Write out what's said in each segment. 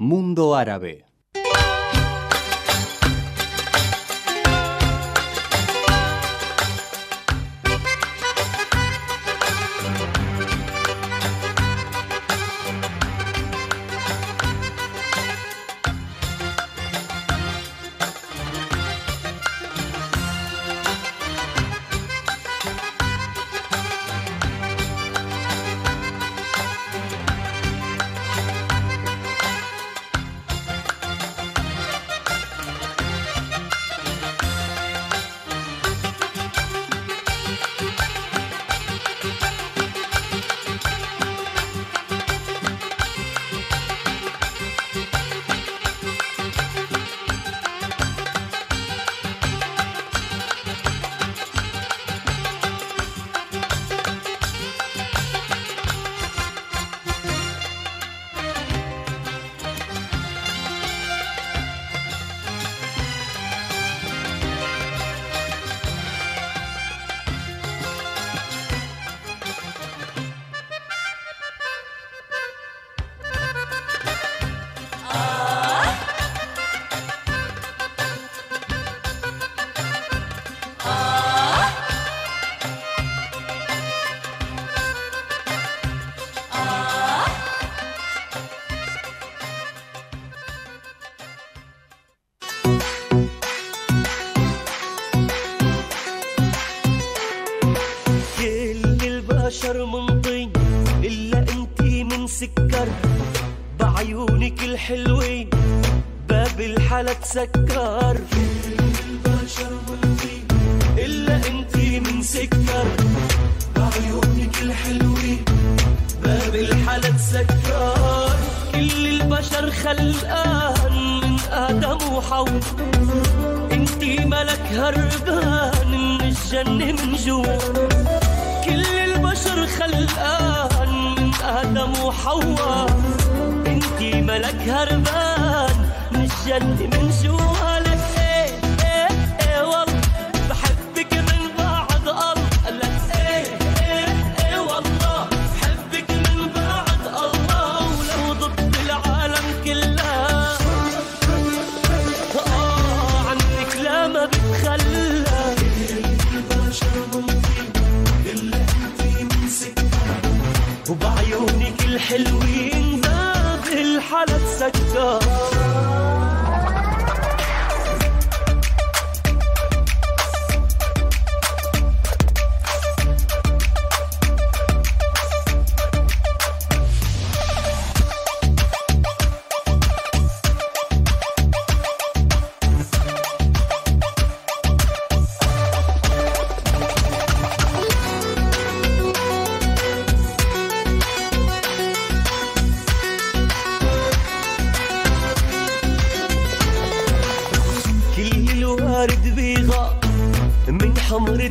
Mundo Árabe. سكر بعيونك الحلوين باب الحلا تسكر البشر إلا انتي من سكر بعيونك الحلوين باب الحلا تسكر كل البشر خلقان من آدم وحواء انتي ملك هربان من الجنة من جوا كل البشر خلقان آدم وحواء انتي ملك هربان من الجنة من جوا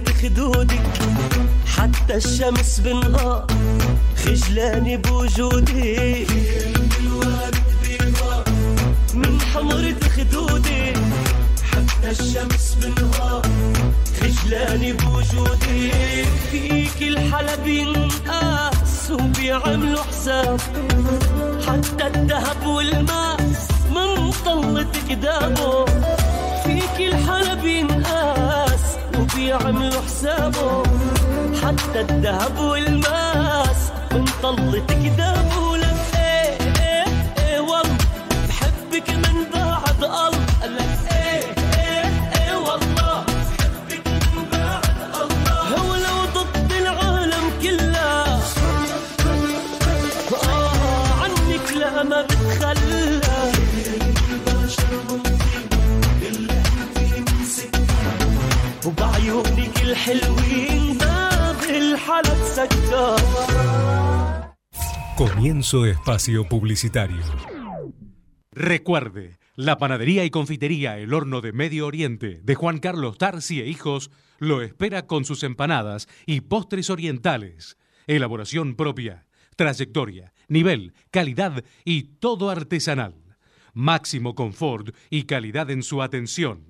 بخدودك حتى الشمس بنقاط خجلاني بوجودي. من حمرة خدودي حتى الشمس بنقاط خجلاني بوجودي. فيك الحلا بينقاس وبيعملوا حساب. حتى الذهب والماس من طلت قدامه فيك الحلا بينقاس في يعملوا حسابه. حتى الذهب والماس من طلت كدابه الحلوين باب الحلا تسكر Comienzo espacio publicitario. Recuerde, la panadería y confitería El Horno de Medio Oriente de Juan Carlos Tarsi e Hijos lo espera con sus empanadas y postres orientales. Elaboración propia, trayectoria, nivel, calidad y todo artesanal. Máximo confort y calidad en su atención.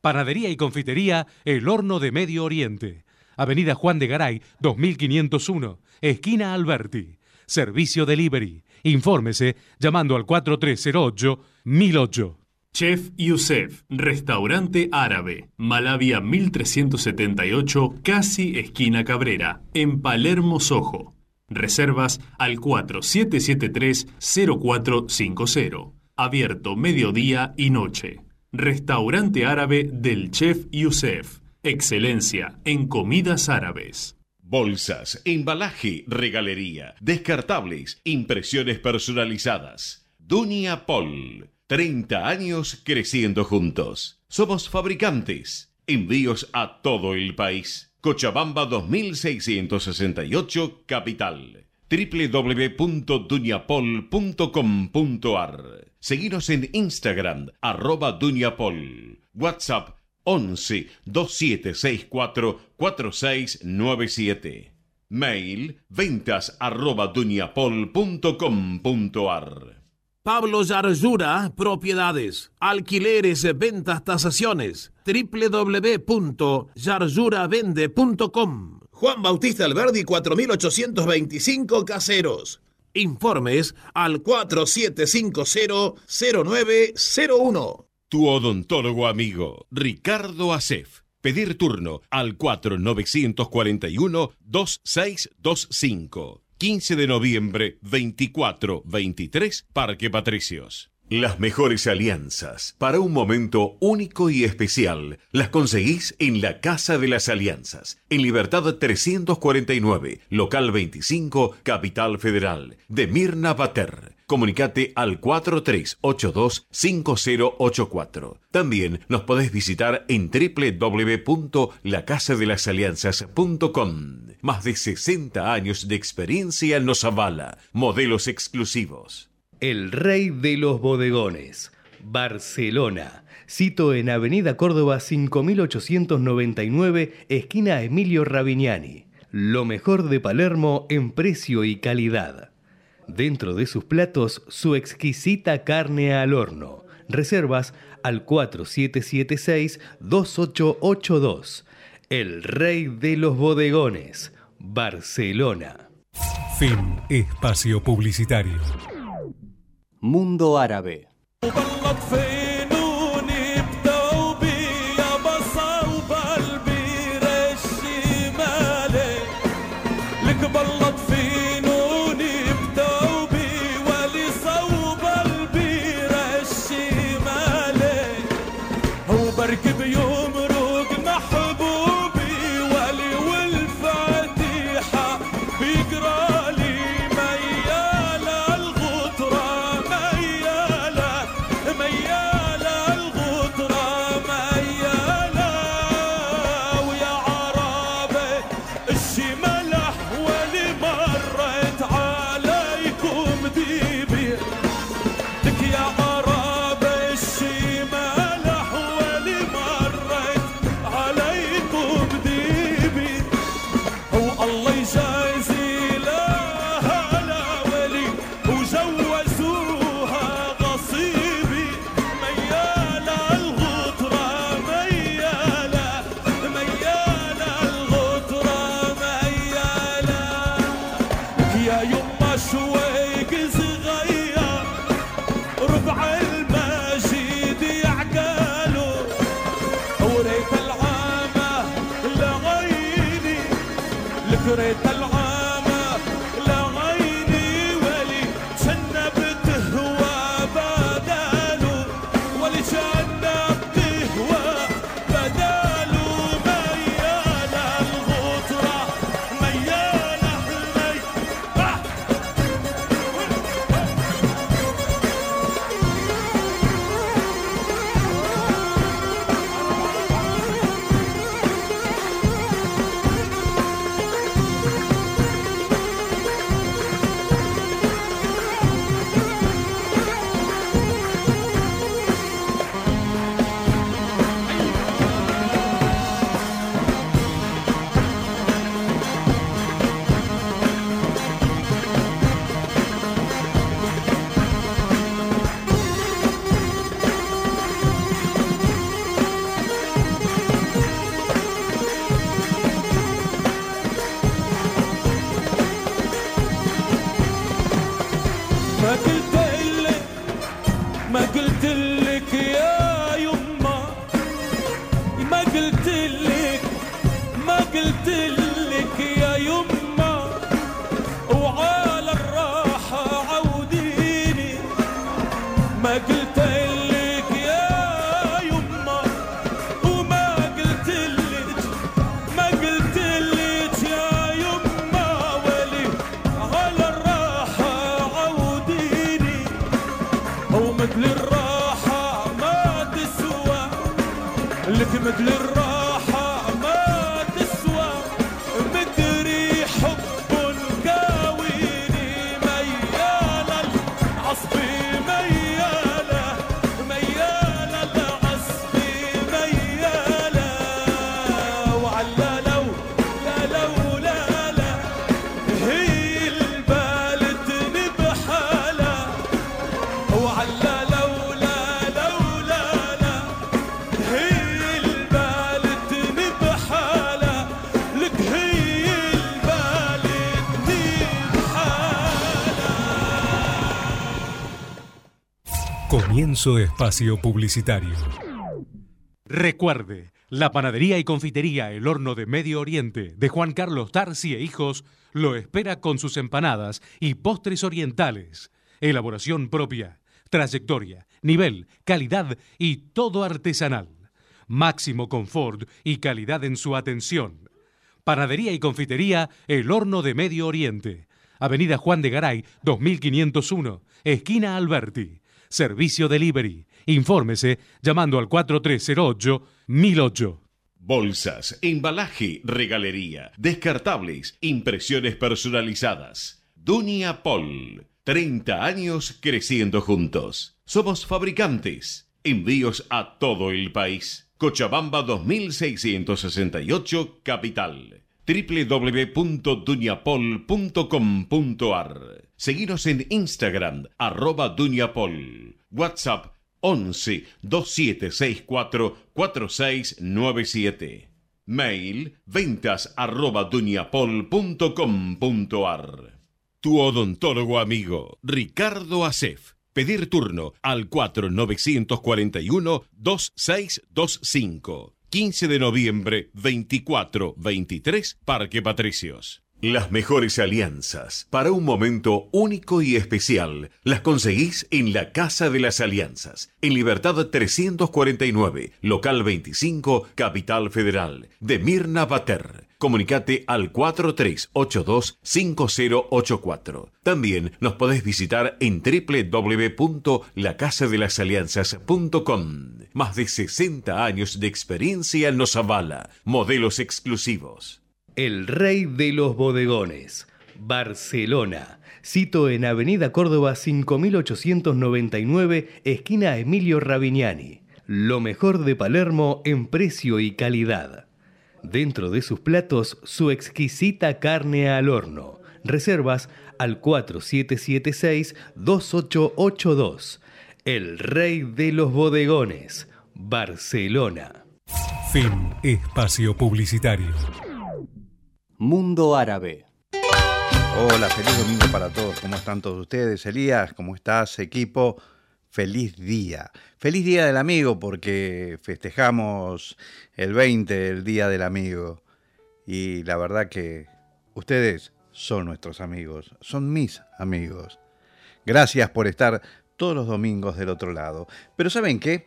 Panadería y confitería El Horno de Medio Oriente. Avenida Juan de Garay, 2501, esquina Alberti. Servicio Delivery Infórmese llamando al 4308-1008. Chef Youssef, restaurante árabe, Malavia 1378, casi esquina Cabrera, en Palermo, Sojo. Reservas al 4773-0450. Abierto mediodía y noche. Restaurante árabe del Chef Youssef. Excelencia en comidas árabes. Bolsas, embalaje, regalería, descartables, impresiones personalizadas. Dunia Pol. 30 años creciendo juntos. Somos fabricantes. Envíos a todo el país. Cochabamba 2668, Capital. www.duniapol.com.ar Seguinos en Instagram, arroba Duniapol. WhatsApp 11 2764 4697. Mail ventas arroba Pablo Yarzura, propiedades, alquileres, ventas, tasaciones, www.yarzuravende.com. Juan Bautista Alberdi, 4825 Caseros. Informes al 4750-0901. Tu odontólogo amigo, Ricardo Acef. Pedir turno al 4941-2625. 15 de noviembre, 24-23, Parque Patricios. Las mejores alianzas para un momento único y especial las conseguís en la Casa de las Alianzas, en Libertad 349, local 25, Capital Federal, de Mirna Bater. Comunicate al 4382-5084. También nos podés visitar en www.lacasadelasalianzas.com. Más de 60 años de experiencia nos avala. Modelos exclusivos. El Rey de los Bodegones, Barcelona. Cito en Avenida Córdoba 5899, esquina Emilio Ravignani. Lo mejor de Palermo en precio y calidad. Dentro de sus platos, su exquisita carne al horno. Reservas al 4776-2882. El Rey de los Bodegones, Barcelona. Fin Espacio Publicitario. Mundo Árabe. good Comienzo espacio publicitario. Recuerde, la panadería y confitería El Horno de Medio Oriente de Juan Carlos Tarsi e Hijos lo espera con sus empanadas y postres orientales. Elaboración propia, trayectoria, nivel, calidad y todo artesanal. Máximo confort y calidad en su atención. Panadería y confitería El Horno de Medio Oriente. Avenida Juan de Garay, 2501, esquina Alberti. Servicio Delivery. Infórmese llamando al 4308 1008. Bolsas, embalaje, regalería, descartables, impresiones personalizadas. Dunia Pol. 30 años creciendo juntos. Somos fabricantes. Envíos a todo el país. Cochabamba 2668, Capital. www.duñapol.com.ar Seguinos en Instagram, arroba Duñapol. WhatsApp 11 2764 4697. Mail ventas arroba duñapol.com.ar. Tu odontólogo amigo, Ricardo Acef. Pedir turno al 4941-2625. 15 de noviembre, 24-23, Parque Patricios. Las mejores alianzas para un momento único y especial las conseguís en la Casa de las Alianzas, en Libertad 349, local 25, Capital Federal, de Mirna Bater. Comunicate al 4382-5084. También nos podés visitar en www.lacasadelasalianzas.com. Más de 60 años de experiencia nos avala. Modelos exclusivos. El Rey de los Bodegones, Barcelona. Cito en Avenida Córdoba 5899, esquina Emilio Ravignani. Lo mejor de Palermo en precio y calidad. Dentro de sus platos, su exquisita carne al horno. Reservas al 4776-2882. El Rey de los Bodegones, Barcelona. Fin espacio publicitario. Mundo Árabe. Hola, feliz domingo para todos. ¿Cómo están todos ustedes? Elías, ¿cómo estás, equipo? Feliz día. Feliz día del amigo porque festejamos el 20, el día del amigo. Y la verdad que ustedes son nuestros amigos, son mis amigos. Gracias por estar todos los domingos del otro lado. Pero ¿saben qué?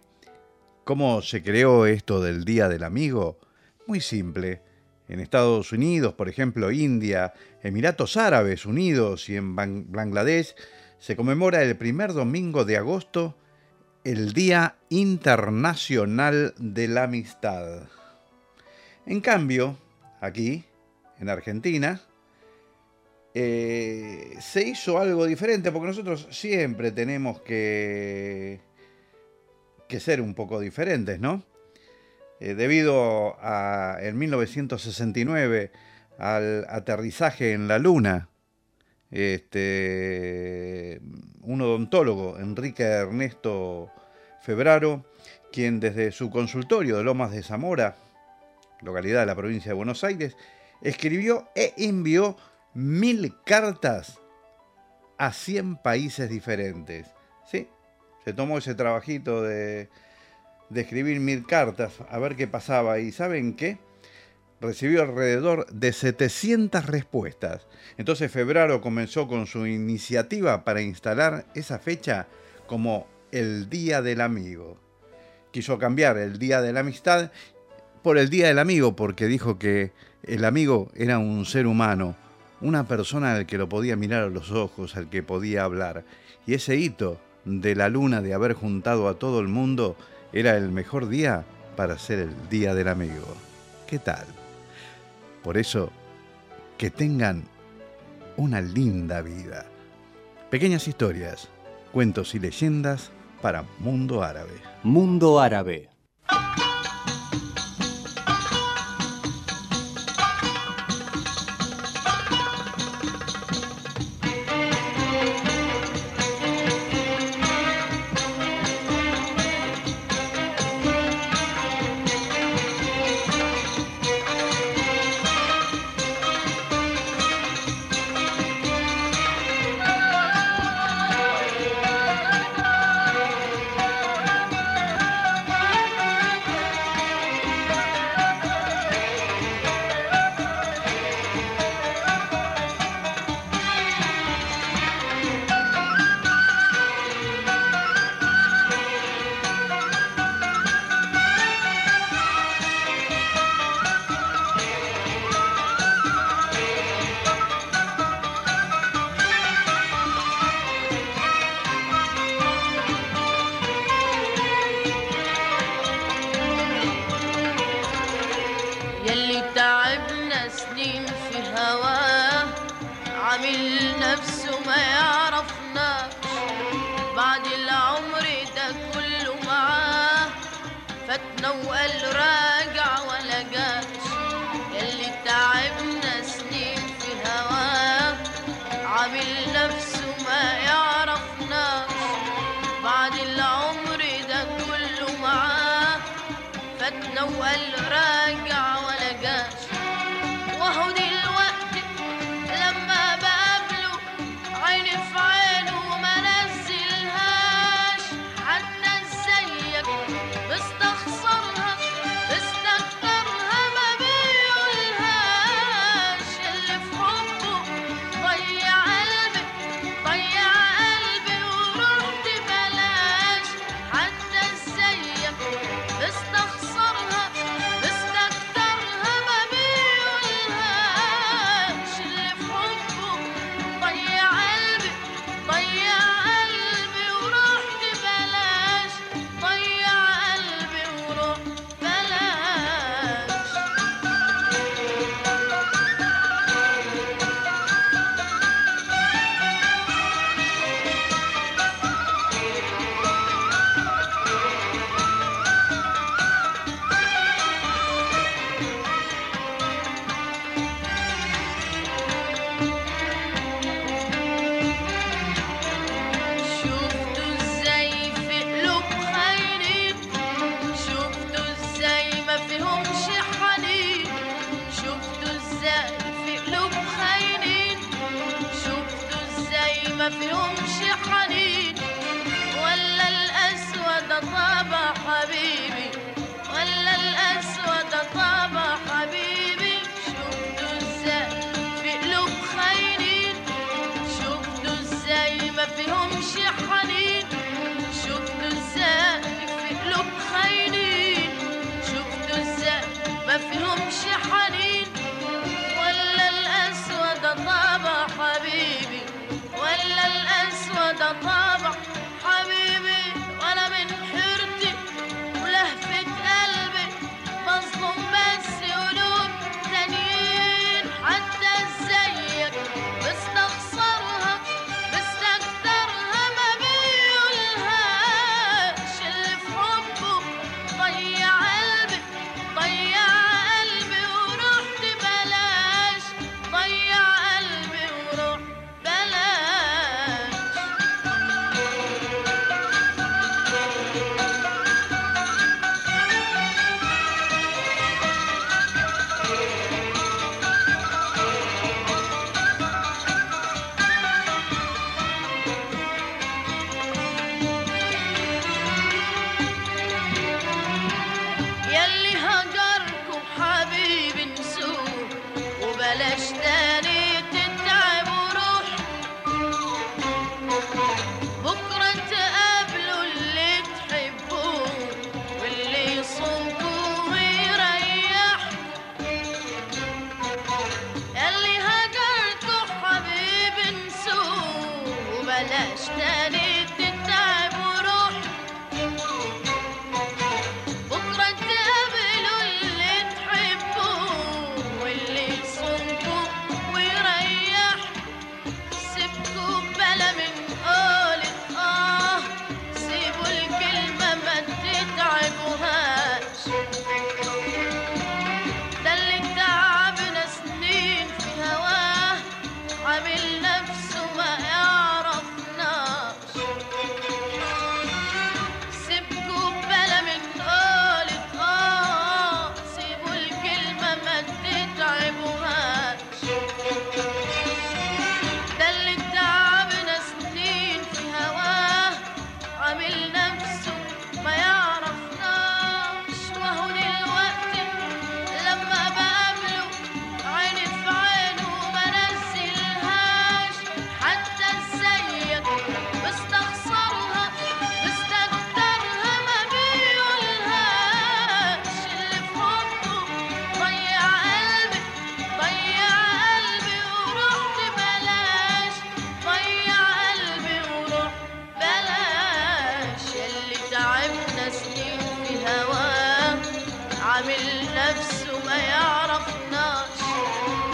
¿Cómo se creó esto del Día del Amigo? Muy simple. En Estados Unidos, por ejemplo, India, Emiratos Árabes Unidos y en Ban- Bangladesh se conmemora el primer domingo de agosto el Día Internacional de la Amistad. En cambio, aquí, en Argentina, eh, se hizo algo diferente porque nosotros siempre tenemos que, que ser un poco diferentes, ¿no? Eh, debido a, en 1969 al aterrizaje en la Luna, este, un odontólogo, Enrique Ernesto Febraro, quien desde su consultorio de Lomas de Zamora, localidad de la provincia de Buenos Aires, escribió e envió mil cartas a 100 países diferentes. ¿sí? se tomó ese trabajito de, de escribir mil cartas a ver qué pasaba. ¿Y saben qué? Recibió alrededor de 700 respuestas. Entonces Febraro comenzó con su iniciativa para instalar esa fecha como el Día del Amigo. Quiso cambiar el Día de la Amistad por el Día del Amigo porque dijo que el amigo era un ser humano, una persona al que lo podía mirar a los ojos, al que podía hablar. Y ese hito de la luna de haber juntado a todo el mundo era el mejor día para ser el Día del Amigo. ¿Qué tal? Por eso, que tengan una linda vida. Pequeñas historias, cuentos y leyendas para Mundo Árabe. Mundo Árabe. ما يعرفناش بعد العمر ده كله معاه. فاتنا وقال راجع ولا جاش يلي تعبنا سنين في هواه. عامل نفسه ما يعرفناش بعد العمر ده كله معاه. فاتنا وقال راجع ازاي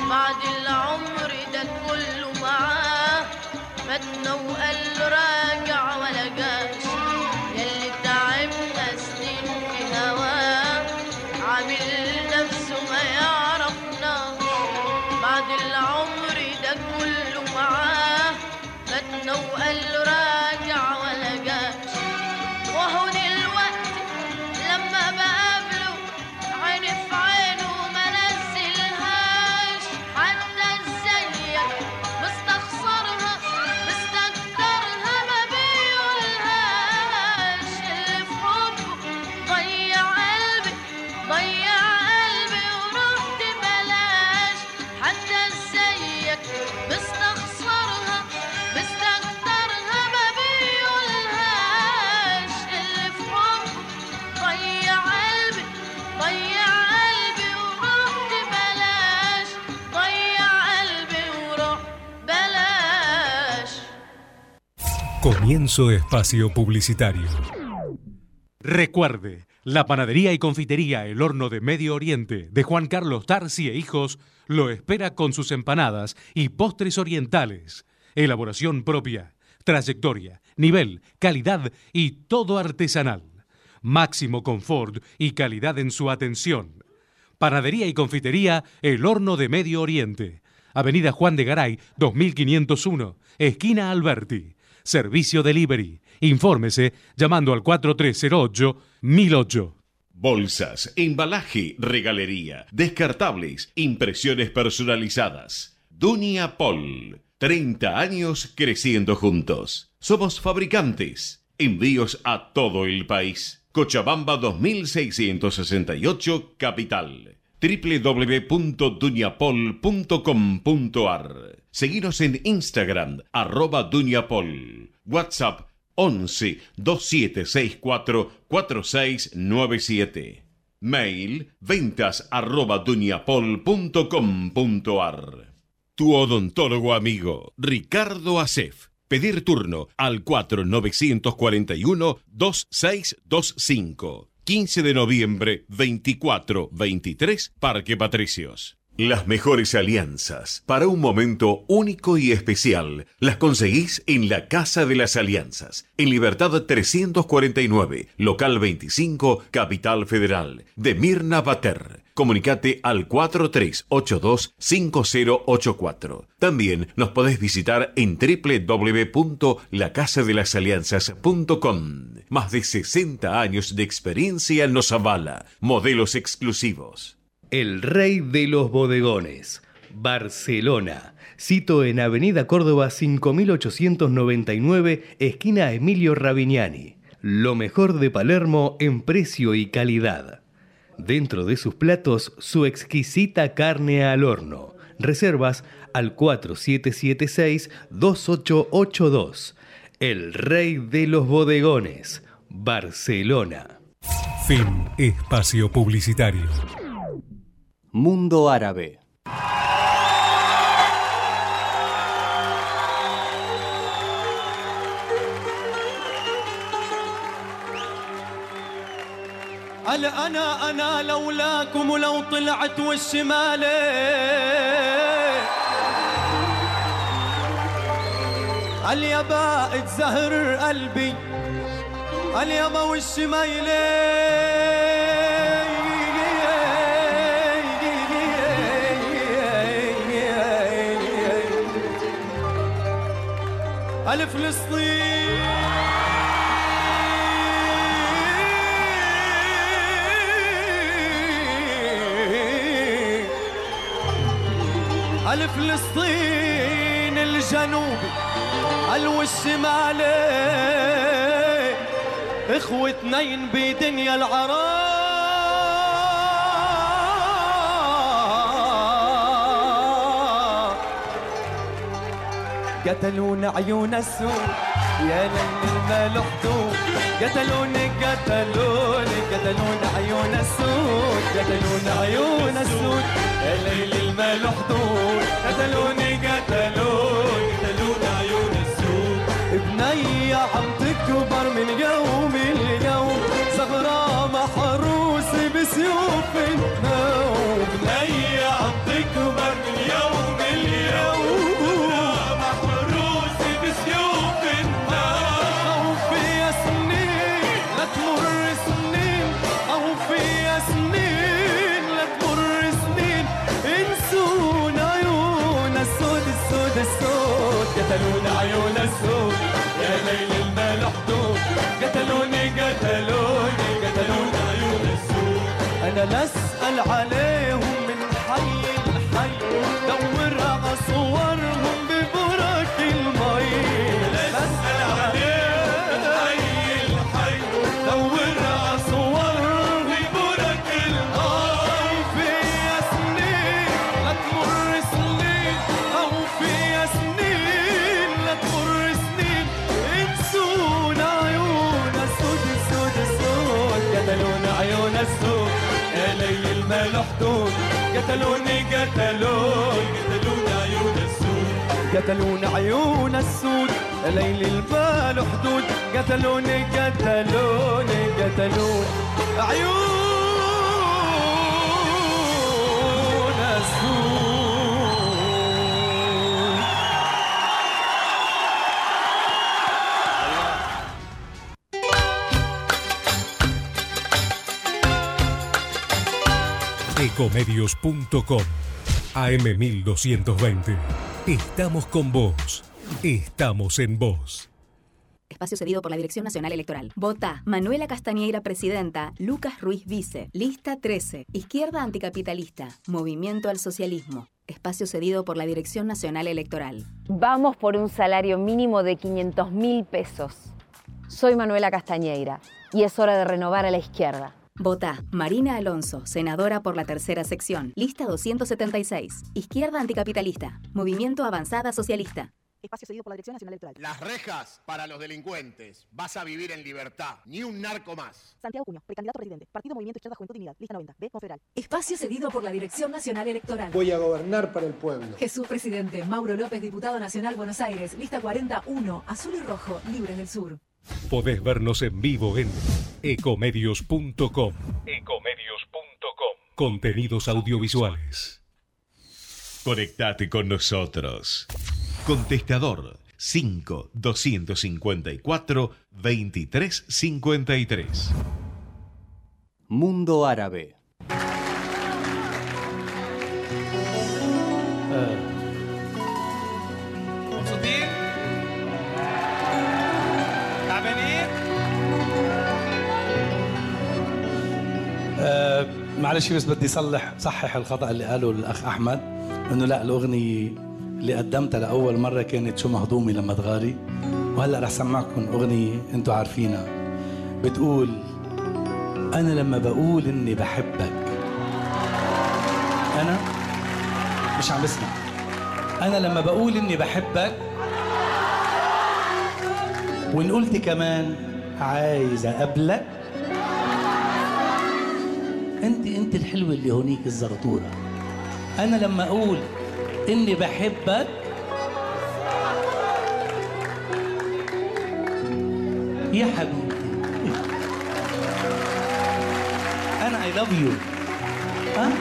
بعد العمر ده كله معاه ماتنا وقال راجع ولا جاش Comienzo espacio publicitario. Recuerde, la panadería y confitería El Horno de Medio Oriente de Juan Carlos Tarsi e Hijos lo espera con sus empanadas y postres orientales. Elaboración propia, trayectoria, nivel, calidad y todo artesanal. Máximo confort y calidad en su atención. Panadería y confitería El Horno de Medio Oriente. Avenida Juan de Garay, 2501, esquina Alberti. Servicio Delivery. Infórmese llamando al 4308-1008. Bolsas, embalaje, regalería, descartables, impresiones personalizadas. Dunia Pol. 30 años creciendo juntos. Somos fabricantes. Envíos a todo el país. Cochabamba 2668, Capital. www.duniapol.com.ar Seguinos en Instagram, arroba Duniapol. WhatsApp 11 2764 4697. Mail ventas arroba duniapol.com.ar. Tu odontólogo amigo, Ricardo Acef. Pedir turno al 4941-2625. 15 de noviembre, 24-23, Parque Patricios. Las mejores alianzas para un momento único y especial las conseguís en la Casa de las Alianzas, en Libertad 349, local 25, Capital Federal, de Mirna Bater. Comunicate al 4382-5084. También nos podés visitar en www.lacasadelasalianzas.com. Más de 60 años de experiencia nos avala. Modelos exclusivos. El Rey de los Bodegones, Barcelona. Cito en Avenida Córdoba 5899, esquina Emilio Ravignani. Lo mejor de Palermo en precio y calidad. Dentro de sus platos, su exquisita carne al horno. Reservas al 4776-2882. El Rey de los Bodegones, Barcelona. Fin espacio publicitario. Mundo Árabe. هل أنا أنا لولاكم ولو طلعت والشمالة هل يابا تزهر قلبي هل يابا والشمايلة على فلسطين على فلسطين الجنوبي على اخوتنين إخوتنا بيدنيا العرب قتلون عيون السوق يا ليل الملح طول قتلون قتلون قتلون عيون السود قتلون عيون السود يا ليل الملح طول قتلون قتلون قتلون عيون السود ابني عم تكبر من يوم اليوم صغرى محروس بسيوف. النوم ابني عم تكبر قتلوني قتلوني قتلوني عيون السود. قتلونا عيون السود ليل له حدود. قتلوني قتلوني قتلوني عيون السود. Ecomedios.com AM1220. Estamos con vos. Estamos en vos. Espacio cedido por la Dirección Nacional Electoral. Vota Manuela Castañeira, presidenta. Lucas Ruiz, vice. Lista 13. Izquierda anticapitalista. Movimiento al socialismo. Espacio cedido por la Dirección Nacional Electoral. Vamos por un salario mínimo de 500 mil pesos. Soy Manuela Castañeira y es hora de renovar a la izquierda. Vota Marina Alonso, senadora por la tercera sección. Lista 276. Izquierda anticapitalista. Movimiento Avanzada Socialista. Espacio cedido por la Dirección Nacional Electoral. Las rejas para los delincuentes. Vas a vivir en libertad. Ni un narco más. Santiago Cuño, precandidato a presidente. Partido Movimiento Izquierda Juventud y Unidad. Lista 90. B. Confederal. Espacio cedido por la Dirección Nacional Electoral. Voy a gobernar para el pueblo. Jesús Presidente, Mauro López, Diputado Nacional Buenos Aires, lista 41, azul y rojo, libres del sur. Podés vernos en vivo en ecomedios.com. Ecomedios.com. Contenidos audiovisuales. Conectate con nosotros. Contestador 5 254 2353. Mundo Árabe. Eh, معلش بس بدي صلح صحح الخطأ اللي قاله الأخ أحمد إنه لا الأغنية اللي قدمتها لأول مرة كانت شو مهضومة لما تغاري. وهلأ رح سمعكم أغنية أنتم عارفينها. بتقول أنا لما بقول إني بحبك أنا؟ مش عم بسمع. أنا لما بقول إني بحبك وإن قلت كمان عايز أقابلك انت انت الحلوه اللي هونيك الزغطورة. أنا لما أقول إني بحبك يا حبيبتي أنا اي لاف يو ها؟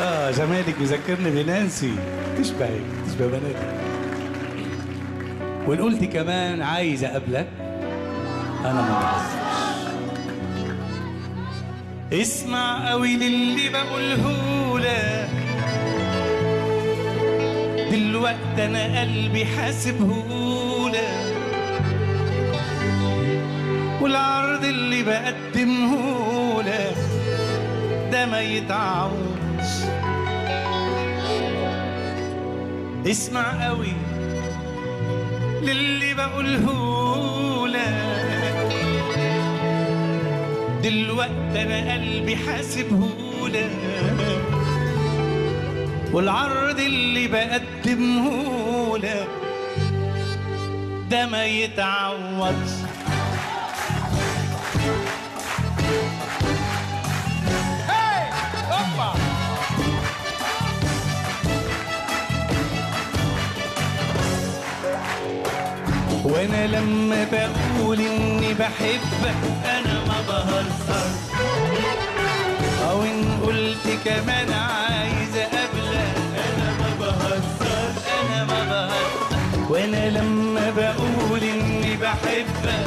آه جمالك بذكرني بنانسي. تشبهك تشبه بناتك. وإن قلت كمان عايز أقابلك. أنا ما اسمع قوي للي بقولهولك دلوقتي أنا قلبي حاسبهولك والعرض اللي بقدمهولك ده ما يتعوضش. اسمع قوي. للي بقوله لك. دلوقتي أنا قلبي حاسبه لك. والعرض اللي بقدمه لك ده ما يتعوضش. لما بقول إني بحبك أنا ما بهزر. أو إن قلت كمان عايز اقابلك أنا ما بهزر أنا ما بهزر. وأنا لما بقول إني بحبك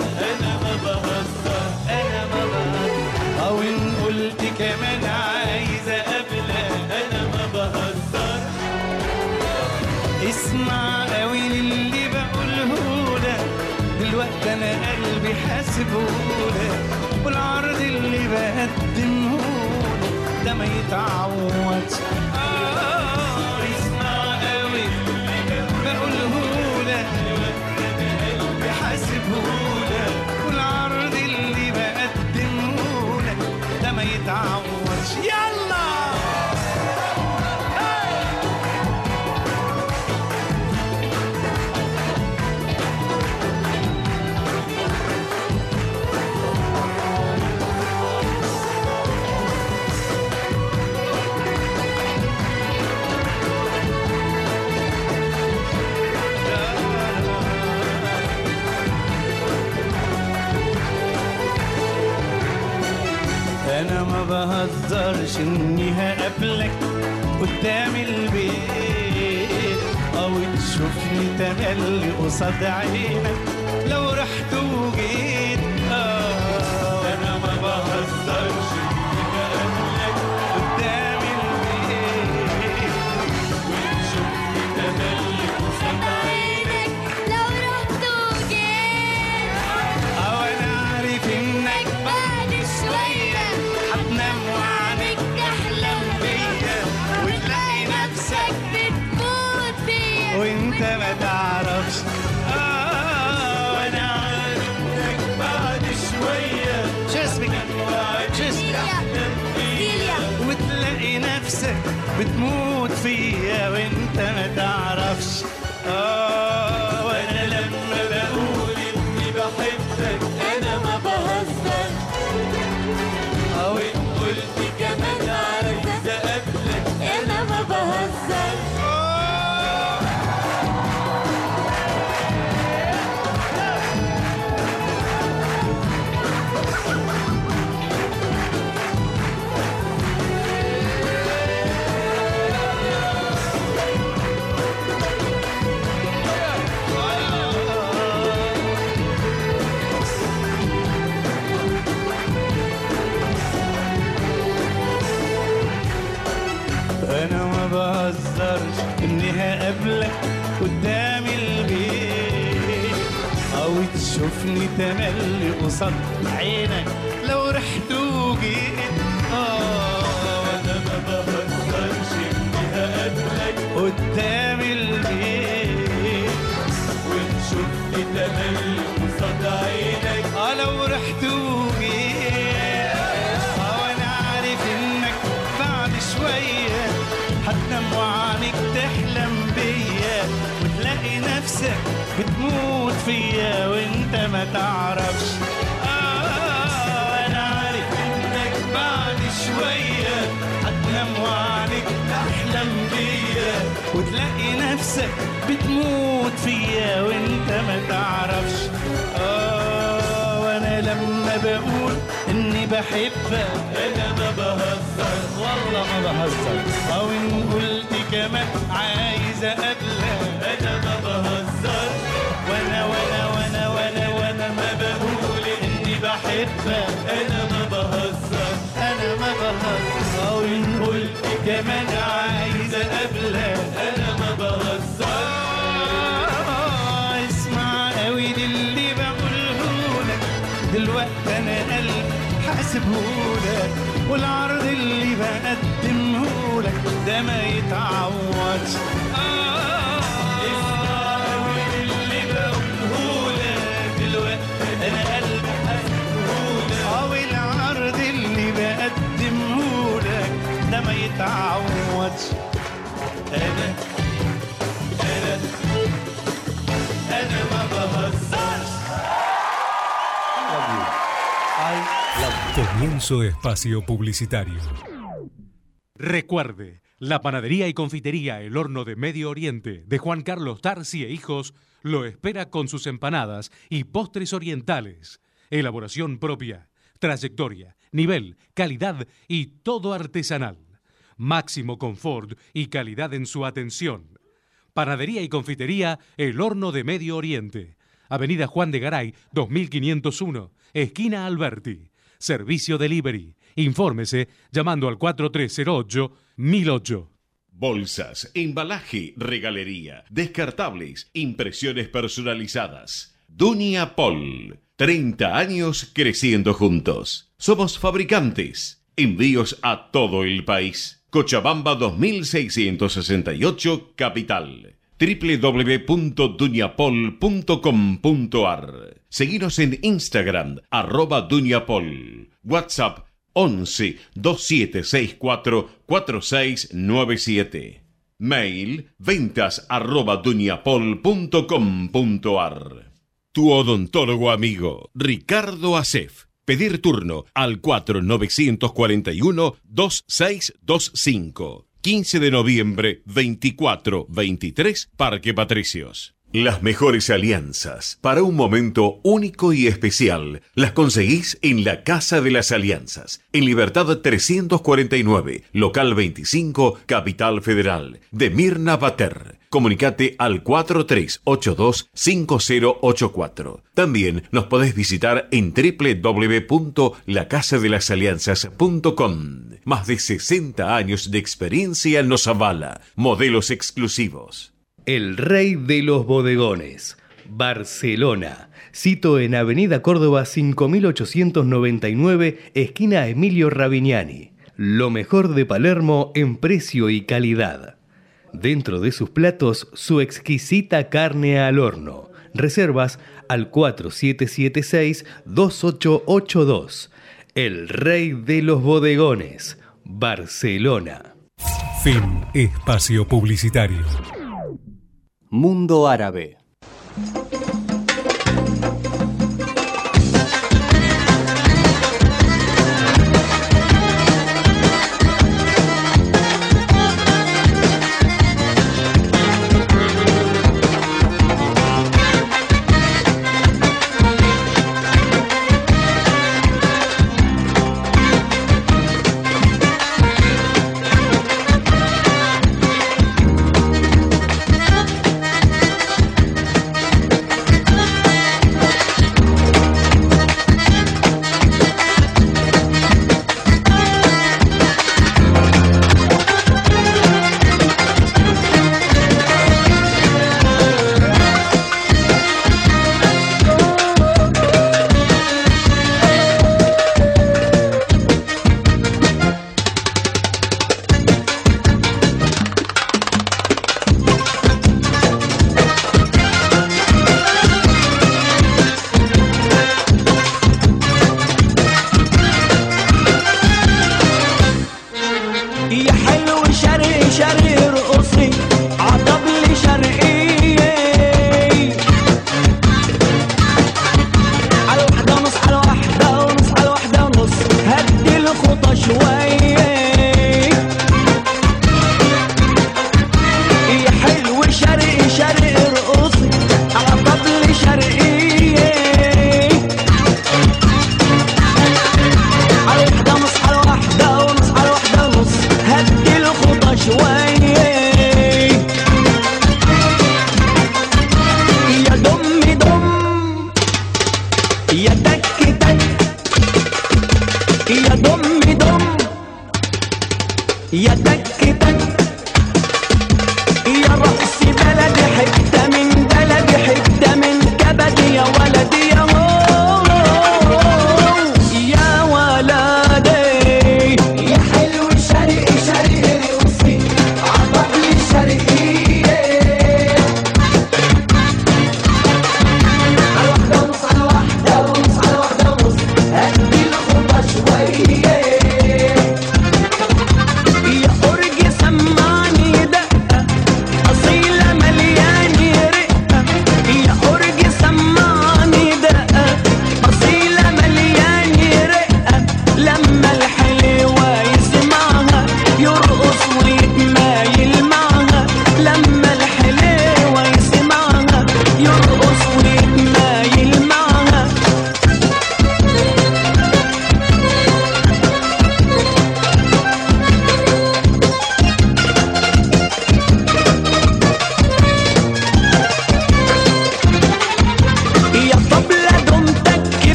قلبي حاسبهولك والعرض اللي بقدمهولك ده ما يتعوضش. بهزرش اني هقابلك قدام البيت. أو تشوفني تملي قصاد عينك. ما تعرفش. آه وأنا عارف انك بعد شوية. شو اسمك؟ شو اسمك؟ وتلاقي نفسك بتموت فيا وانت ما تعرفش. آه. تملي قصاد عينك لو رحت وجيت. آه أنا ما بهزرش اني هقابلك قدام البيت. وتشوفني تملي قصاد عينك. آه لو رحت وجيت. آه وأنا عارف إنك بعد شوية هتنام وعنك تحلم بيا. وتلاقي نفسك بتموت فيا وانت ما تعرفش. آه عارف إنك بعد شوية هتنام تحلم بيا وتلاقي نفسك بتموت فيا وأنت ما تعرفش. آه وأنا لما بقول إني بحبك أنا ما بهزر. والله ما بهزر. أو إن قلت كمان عايز أقابلك اني بحبك أنا ما بهزر أنا ما بهزر. أو ان قلت كمان عايز اقابلك أنا ما بهزر. اسمع قوي للي بقولهولك. دلوقتي أنا قلبي حاسبهولك. والعرض اللي بقدمهولك ده ما يتعوضش. ده ما يتعوضش انا انا انا ما بهزرش Comienzo espacio publicitario. Recuerde, la panadería y confitería El Horno de Medio Oriente de Juan Carlos Tarsi e Hijos lo espera con sus empanadas y postres orientales. Elaboración propia, trayectoria, nivel, calidad y todo artesanal. Máximo confort y calidad en su atención. Panadería y confitería El Horno de Medio Oriente. Avenida Juan de Garay, 2501, esquina Alberti. Servicio Delivery. Infórmese llamando al 4308 1008. Bolsas, embalaje, regalería, descartables, impresiones personalizadas. Dunia Pol. 30 años creciendo juntos. Somos fabricantes. Envíos a todo el país. Cochabamba 2668 Capital www.duñapol.com.ar Seguinos en Instagram, arroba Duñapol. WhatsApp 11 2764 4697. Mail ventas arroba duñapol.com.ar. Tu odontólogo amigo, Ricardo Acef. Pedir turno al 4941-2625. 15 de noviembre, 24-23, Parque Patricios. Las mejores alianzas para un momento único y especial las conseguís en la Casa de las Alianzas, en Libertad 349, local 25, Capital Federal, de Mirna Bater. Comunicate al 4382-5084. También nos podés visitar en www.lacasadelasalianzas.com. Más de 60 años de experiencia nos avala. Modelos exclusivos. El Rey de los Bodegones, Barcelona. Cito en Avenida Córdoba 5899, esquina Emilio Ravignani. Lo mejor de Palermo en precio y calidad. Dentro de sus platos, su exquisita carne al horno. Reservas al 4776-2882. El Rey de los Bodegones, Barcelona. Fin Espacio Publicitario. Mundo Árabe. away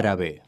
Árabe.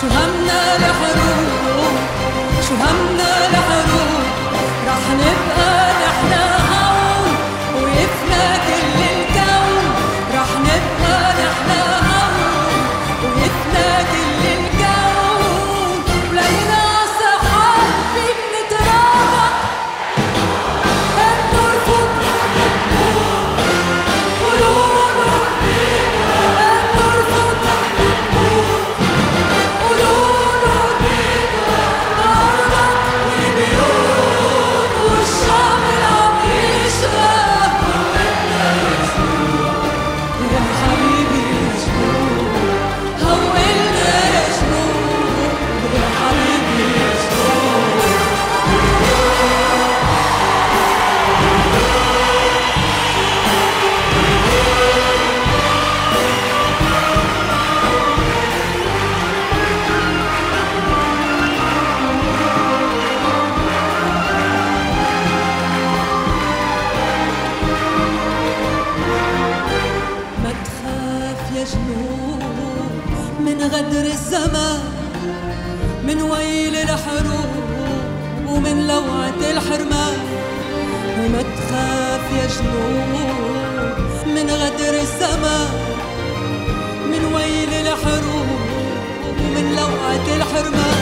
شو همنا لحروب شو همنا مجنون من غدر من ويل الحروب ومن لوعة الحرمان.